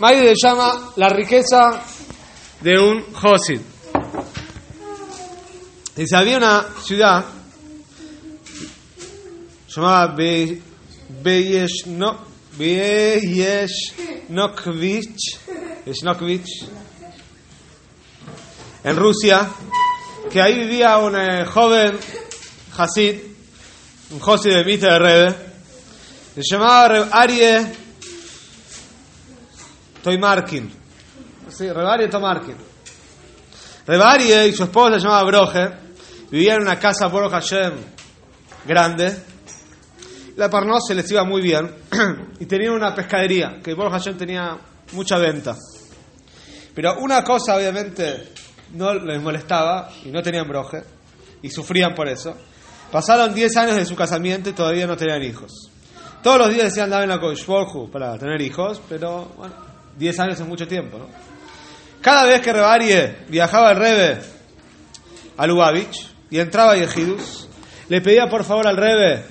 Maide le llama la riqueza de un Josid. Dice, había una ciudad llamada Be- Beyeshno- Beyeshnokvich, en Rusia, que ahí vivía un eh, joven Hasid, un Josid de Mita de Rebe, se llamaba Arie Toimarkin. Sí, Reb Arie Tomarkin. Y su esposa se llamaba Broje, vivían en una casa por Hashem grande. La Parnó se les iba muy bien y tenían una pescadería, que por Hashem tenía mucha venta. Pero una cosa obviamente no les molestaba y no tenían broje y sufrían por eso. Pasaron 10 años de su casamiento y todavía no tenían hijos. Todos los días decían daban a Koshborju para tener hijos, pero bueno, 10 años es mucho tiempo, ¿no? Cada vez que Rebarie viajaba al Rebe a Lubavitch y entraba a Yehidus, le pedía por favor al Rebe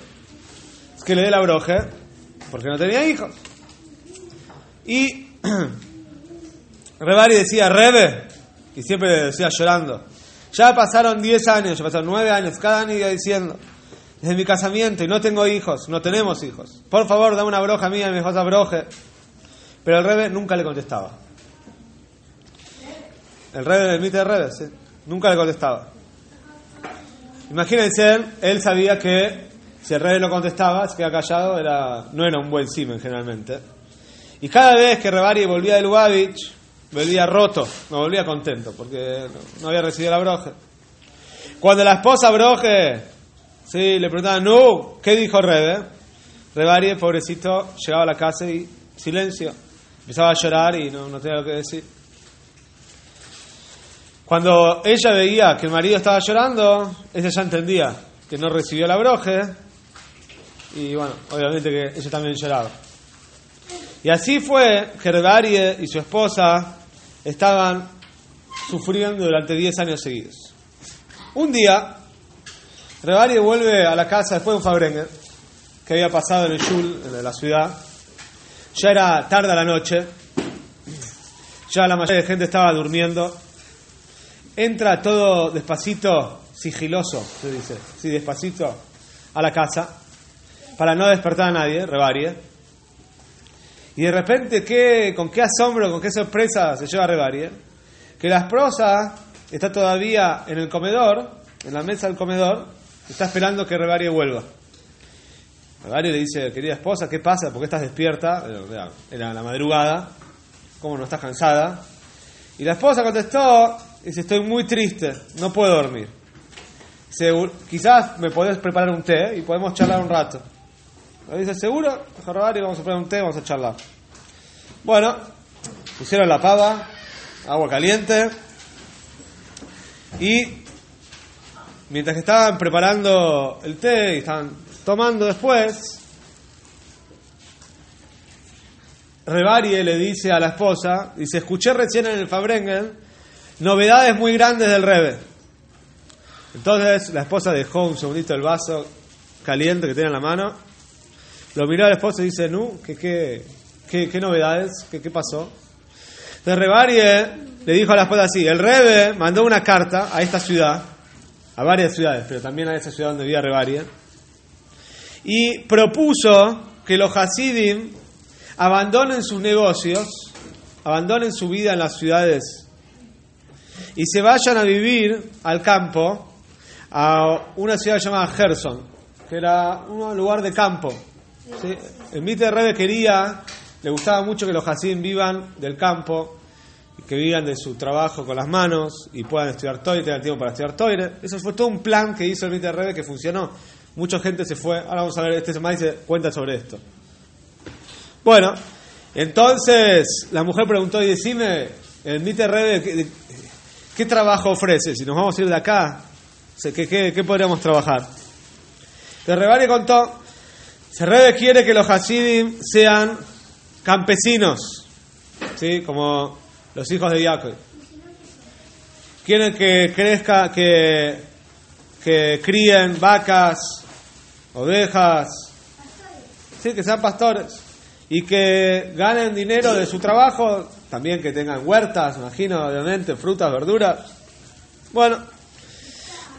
que le dé la broje, porque no tenía hijos. Y Rebari decía, Rebe, y siempre le decía llorando, ya pasaron 10 años, ya pasaron 9 años, cada año iba diciendo, desde mi casamiento y no tengo hijos, no tenemos hijos. Por favor, dame una broja mía, mi esposa broje. Pero el Rebe nunca le contestaba. El Rebe del mito de Rebe, sí. Nunca le contestaba. Imagínense, él, sabía que si el Rebe no contestaba, se quedaba callado, era, no era un buen simen generalmente. Y cada vez que Rebari volvía de Lubavitch, volvía roto, no volvía contento, porque no, no había recibido la broje. Cuando la esposa broje, sí, le preguntaban, no, ¿qué dijo Rebe? Rebari, pobrecito, llegaba a la casa y silencio. Empezaba a llorar y no, tenía lo que decir. Cuando ella veía que el marido estaba llorando, ella ya entendía que no recibió la broje. Y bueno, obviamente que ella también lloraba. Y así fue que Rebarie y su esposa estaban sufriendo durante 10 años seguidos. Un día, Rebarie vuelve a la casa después de un Fabrenger que había pasado en el Shul, en la ciudad. Ya era tarde la noche, ya la mayoría de gente estaba durmiendo. Entra todo despacito, sigiloso, se dice, sí, despacito, a la casa, para no despertar a nadie, Rebarie. Y de repente, ¿qué, con qué asombro, con qué sorpresa se lleva Rebarie, que la esposa está todavía en el comedor, en la mesa del comedor, está esperando que Rebarie vuelva. Rebarie le dice, querida esposa, ¿qué pasa? ¿Por qué estás despierta? Era, la madrugada, ¿cómo no estás cansada? Y la esposa contestó, dice, estoy muy triste, no puedo dormir. Quizás me podés preparar un té y podemos charlar un rato. Le dice, ¿seguro? Rebarie, vamos a preparar un té, vamos a charlar. Bueno, pusieron la pava, agua caliente, y mientras estaban preparando el té y estaban tomando después, Rebarie le dice a la esposa, dice, escuché recién en el Fabrengen novedades muy grandes del Rebe. Entonces la esposa dejó un segundito el vaso caliente que tenía en la mano, lo miró al esposo y dice, no, ¿qué, qué, qué, novedades? ¿Qué, ¿Qué pasó? Entonces Rebarie le dijo a la esposa así, el Rebe mandó una carta a esta ciudad, a varias ciudades, pero también a esa ciudad donde vivía Rebarie, y propuso que los Hasidim abandonen sus negocios, abandonen su vida en las ciudades y se vayan a vivir al campo a una ciudad llamada Gerson, que era un lugar de campo. El mito de Rebe quería, le gustaba mucho que los Hasidim vivan del campo que vivan de su trabajo con las manos y puedan estudiar Toire, tengan tiempo para estudiar Toire. Eso fue todo un plan que hizo el mito de Rebe que funcionó. Mucha gente se fue. Ahora vamos a ver, este semana dice cuenta sobre esto. Bueno, entonces la mujer preguntó, y decime, el Mite Rebe, ¿qué, ¿qué, trabajo ofrece? Si nos vamos a ir de acá, ¿qué, qué, qué podríamos trabajar? El Rebari contó, se Rebe quiere que los Hasidim sean campesinos, ¿sí? como los hijos de Jacob. Quieren que crezca, que, que críen vacas, ovejas, ¿sí? que sean pastores. y que ganen dinero de su trabajo, también que tengan huertas, imagino, obviamente, frutas, verduras. Bueno,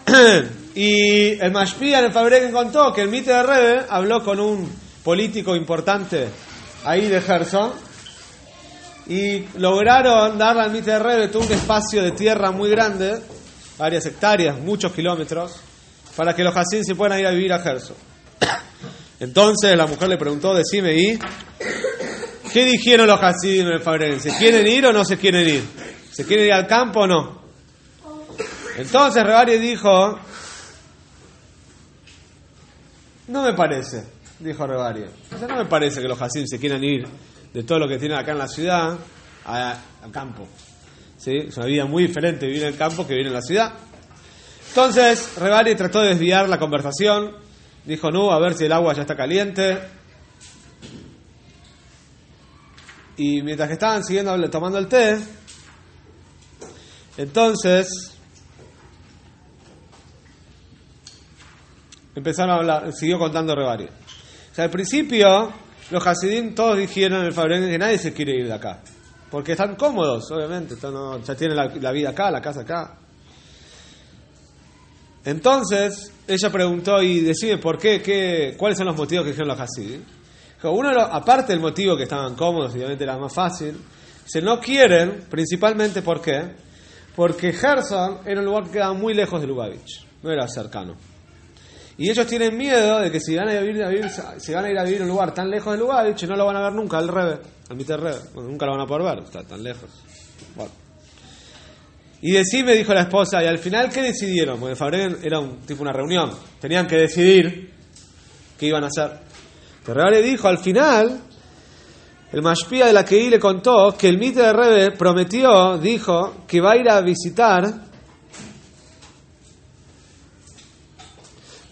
y el Mashpia en el Fabreguén contó que el Mite de Rebe habló con un político importante ahí de Gerson y lograron darle al Mite de Rebe todo un espacio de tierra muy grande, varias hectáreas, muchos kilómetros, para que los Hasid se puedan ir a vivir a Gerson. Entonces la mujer le preguntó, decime, ¿y qué dijeron los Hasidim en el? ¿Se quieren ir o no se quieren ir? ¿Se quieren ir al campo o no? Entonces Rebari dijo, no me parece, dijo Rebari. no me parece que los Hasim se quieran ir de todo lo que tienen acá en la ciudad al campo. ¿Sí? Es una vida muy diferente vivir en el campo que vivir en la ciudad. Entonces Rebari trató de desviar la conversación, dijo, no, a ver si el agua ya está caliente. Y mientras que estaban siguiendo tomando el té, entonces empezaron a hablar, siguió contando Rebari. O sea, al principio, los Hasidim todos dijeron en el Fabrengen que nadie se quiere ir de acá. Porque están cómodos, obviamente. Están, ya tienen la, vida acá, la casa acá. Entonces, ella preguntó y decide por qué, qué, cuáles son los motivos que dijeron los Hasidim. Uno, aparte del motivo que estaban cómodos, obviamente era más fácil, se no quieren, principalmente ¿por qué? Porque Gerson era un lugar que quedaba muy lejos de Lubavitch, no era cercano. Y ellos tienen miedo de que si van a, ir a vivir, si van a ir a vivir en un lugar tan lejos de Lubavitch, no lo van a ver nunca al Rebe, al Rebe. nunca lo van a poder ver, está tan lejos. Y decime, dijo la esposa, y al final, ¿qué decidieron? Porque Fabrén era un tipo una reunión. Tenían que decidir qué iban a hacer. Pero le dijo, al final, el Mashpia de la que le contó que el Mitter de Rebe prometió, dijo, que va a ir a visitar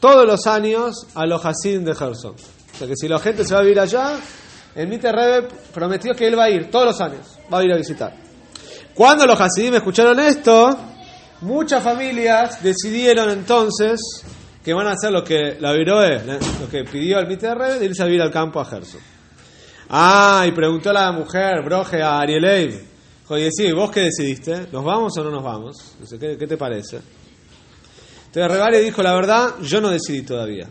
todos los años a los Hasid de Gerson. O sea que si la gente se va a vivir allá, el Mite Rebe prometió que él va a ir todos los años, va a ir a visitar. Cuando los Hasidim escucharon esto, muchas familias decidieron entonces que van a hacer lo que la Viroe, lo que pidió el Mite de irse a vivir al campo a Gerson. Ah, y preguntó la mujer, Broje, a Ariel Oye, sí, ¿vos qué decidiste? ¿Nos vamos o no nos vamos? ¿Qué, qué te parece? Entonces Rebari dijo, la verdad, yo no decidí todavía.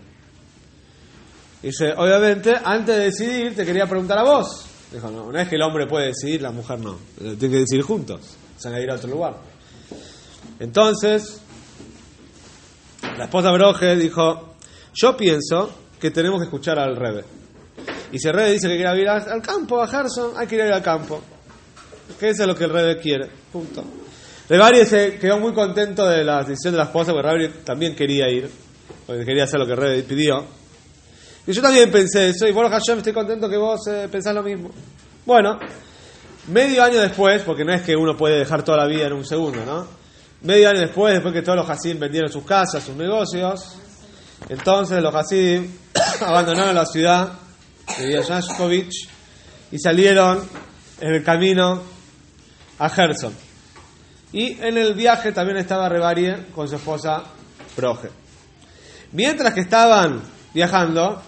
Dice, obviamente, antes de decidir, te quería preguntar a vos. Dijo, no, es que el hombre puede decidir, la mujer no. Tienen que decidir juntos. Se van a ir a otro lugar. Entonces, la esposa Broje dijo, yo pienso que tenemos que escuchar al Rebe. Y si el Rebe dice que quiere ir al, campo, a Gerson, hay que ir al campo. Que eso es lo que el Rebe quiere. Punto. Rebari se quedó muy contento de la decisión de la esposa, porque Rebari también quería ir, porque quería hacer lo que Rebari pidió. Y yo también pensé eso, y bueno, Hashem, estoy contento que vos eh, pensás lo mismo. Bueno, medio año después, porque no es que uno puede dejar toda la vida en un segundo, ¿no? Medio año después, después que todos los Hasidim vendieron sus casas, sus negocios, entonces los Hasidim abandonaron la ciudad de Yashkovich y salieron en el camino a Gerson. Y en el viaje también estaba Rebarie con su esposa Proje. Mientras que estaban viajando,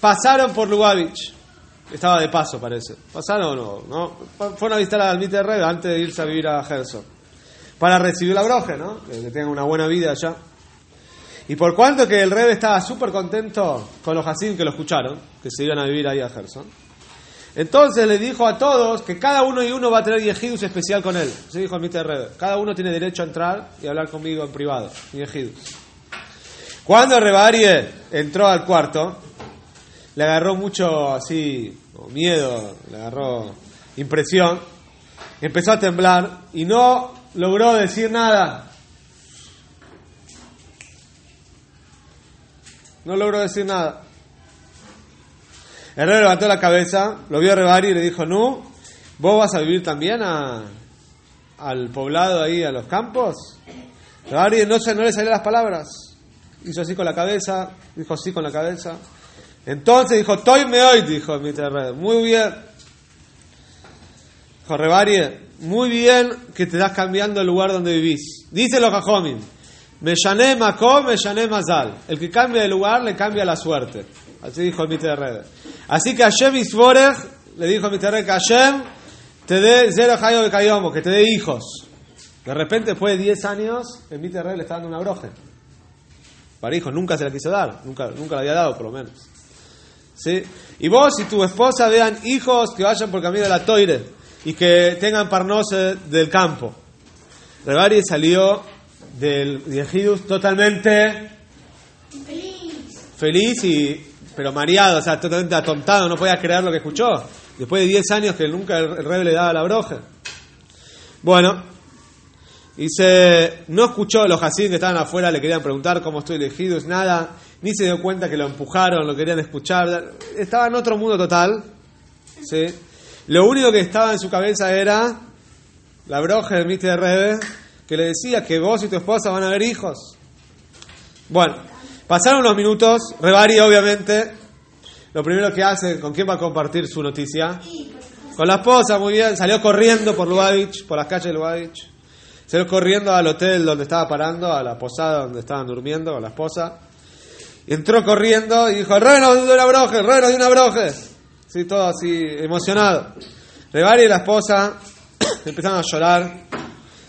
pasaron por Lubavitch. Estaba de paso, parece. ¿Pasaron o no? Fueron a visitar a Almite Red antes de irse a vivir a Gerson. Para recibir la broje, ¿no? Que tengan una buena vida allá. Y por cuanto que el rey estaba súper contento con los Hasid que lo escucharon, que se iban a vivir ahí a Gerson, entonces le dijo a todos que cada uno y uno va a tener Yehidus especial con él. Se dijo el Mr. Cada uno tiene derecho a entrar y hablar conmigo en privado. Yehidus. Cuando Rebarie entró al cuarto, le agarró mucho así, miedo, le agarró impresión. Empezó a temblar y no logró decir nada. No logró decir nada. El levantó la cabeza, lo vio a Rebari y le dijo, no, ¿vos vas a vivir también a, al poblado ahí, a los campos? Rebari no, no le salían las palabras. Hizo así con la cabeza, dijo así con la cabeza. Entonces dijo, toy me hoy, dijo Mr. Muy bien. Dijo Rebari, muy bien que te das cambiando el lugar donde vivís. Dice los Jajomim, me llané Makom, me llané Mazal. El que cambia de lugar le cambia la suerte. Así dijo. Red. Así que Hashem Isborech le dijo a. Rebe que Hashem te dé Zero Hayo de Kayomo, que te dé hijos. De repente, después de 10 años, Mr. Rebe le está dando una broje. Para hijos, nunca se la quiso dar, nunca, nunca la había dado, por lo menos. ¿Sí? Y vos y tu esposa vean hijos que vayan por camino de la toire y que tengan parnose del campo. Rebari salió del Yehidus totalmente feliz y pero mareado, o sea, totalmente atontado, no podía creer lo que escuchó. Después de 10 años que nunca el rey le daba la broja. Bueno, dice, no escuchó, los Hasid que estaban afuera le querían preguntar cómo estoy elegido, nada, ni se dio cuenta que lo empujaron, lo querían escuchar, estaba en otro mundo total. ¿sí? Lo único que estaba en su cabeza era la broja del Mister Rebe, que le decía que vos y tu esposa van a ver hijos. Bueno, pasaron unos minutos, Rebari obviamente, lo primero que hace, ¿con quién va a compartir su noticia? Con la esposa, muy bien, salió corriendo por Lubavitch, por las calles de Lubavitch, salió corriendo al hotel donde estaba parando, a la posada donde estaban durmiendo con la esposa, y entró corriendo y dijo, nos dio una broje, nos dio una broje. Sí, todo así, emocionado. Rebari y la esposa empezaron a llorar,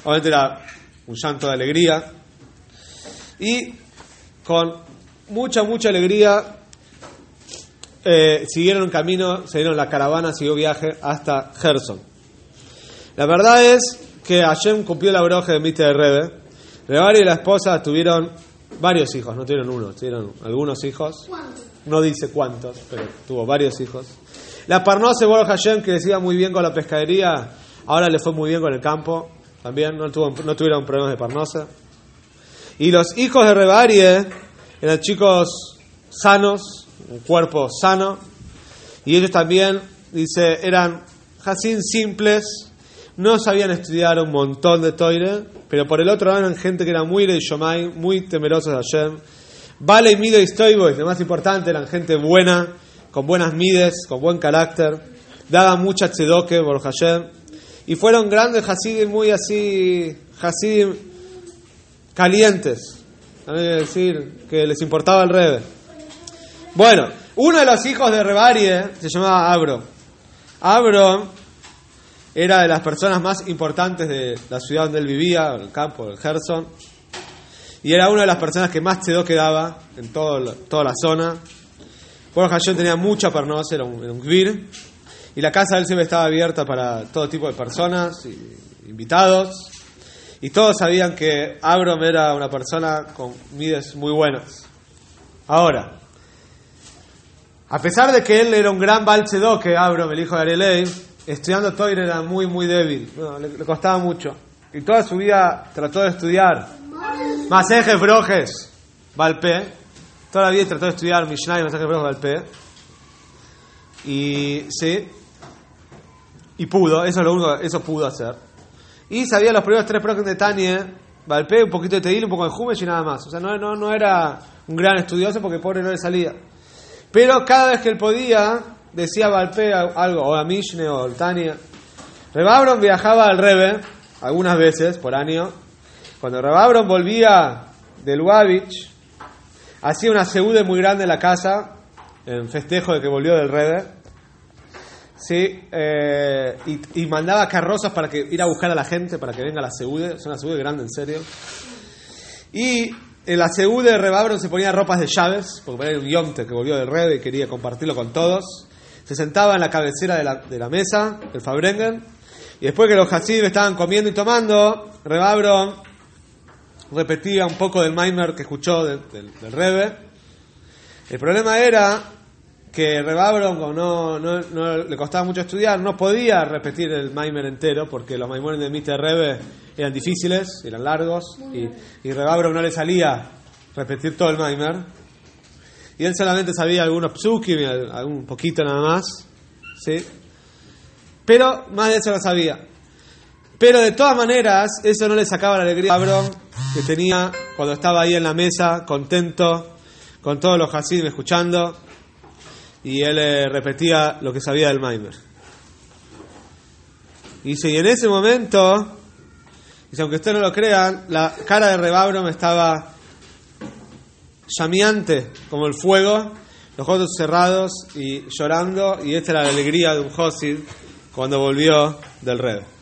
obviamente era un llanto de alegría, y con mucha, mucha alegría eh, siguieron el camino, siguieron la caravana, siguió viaje hasta Gerson. La verdad es que Hashem cumplió la broje de Mr. Rebe. Rebari y la esposa tuvieron varios hijos, no tuvieron uno, tuvieron algunos hijos. No dice cuántos, pero tuvo varios hijos. La Parnose Boro Hashem, que decía muy bien con la pescadería, ahora le fue muy bien con el campo. También no, tuvo, no tuvieron problemas de Parnose. Y los hijos de Rebarie eran chicos sanos, un cuerpo sano. Y ellos también, dice, eran Hassin simples, no sabían estudiar un montón de Toire, pero por el otro lado eran gente que era muy de Yomai, muy temerosos de Hashem. Vale y y Stoiboy, lo más importante, eran gente buena, con buenas mides, con buen carácter, daban mucha tzedoke por Hashem, y fueron grandes Hasidim muy así, Hasidim calientes, es decir, que les importaba el Rebe. Bueno, uno de los hijos de Rebarie se llamaba Abro. Abro era de las personas más importantes de la ciudad donde él vivía, el campo, el Gerson, y era una de las personas que más tzedoke daba en todo, toda la zona. Por Hashem tenía mucha pernosa, era un, era un y la casa de él siempre estaba abierta para todo tipo de personas, y, invitados, y todos sabían que Abram era una persona con mides muy buenas. Ahora, a pesar de que él era un gran balchedo, que Abram, el hijo de Arelei, estudiando Toire era muy, muy débil, le, le, costaba mucho. Y toda su vida trató de estudiar Masejes Brojes, Valpe, toda la vida trató de estudiar Mishnah y Masejes Brojes, Valpe. Y sí, y pudo, eso es lo único, eso pudo hacer. Y sabía los primeros tres proques de Tania, Valpe, un poquito de Teil, un poco de Jumesh y nada más. O sea, no, no, no era un gran estudioso porque pobre no le salía. Pero cada vez que él podía, decía Valpe algo, o a Mishne o Tania. Rebabron viajaba al Rebe, algunas veces por año. Cuando Rebabron volvía del Wavich, hacía una seude muy grande en la casa, en festejo de que volvió del Rebe. Sí, eh, y, mandaba carrozas para que ir a buscar a la gente para que venga la Seude, es una Seude grande, en serio. Y en la de Rebabron se ponía ropas de llaves, porque era un yomte que volvió del Rebe y quería compartirlo con todos. Se sentaba en la cabecera de la, de la mesa, el Fabrengen, y después que los Hasid estaban comiendo y tomando, Rebabron repetía un poco del Maimer que escuchó del, Rebe. El problema era que Rebabron, como no, no, le costaba mucho estudiar, no podía repetir el Maimer entero, porque los Maimones de Mr. Rebe eran difíciles, eran largos, y, y Rebabron no le salía repetir todo el Maimer. Y él solamente sabía algunos psukim, algún poquito nada más, ¿sí? Pero más de eso no sabía. Pero de todas maneras, eso no le sacaba la alegría a Rebabron que tenía cuando estaba ahí en la mesa, contento, con todos los Hasidim escuchando y él eh, repetía lo que sabía del Maimer. Y dice, y en ese momento, dice, aunque ustedes no lo crean, la cara de Rebabrom estaba llameante como el fuego, los ojos cerrados y llorando, y esta era la alegría de un Josid cuando volvió del Rebbe.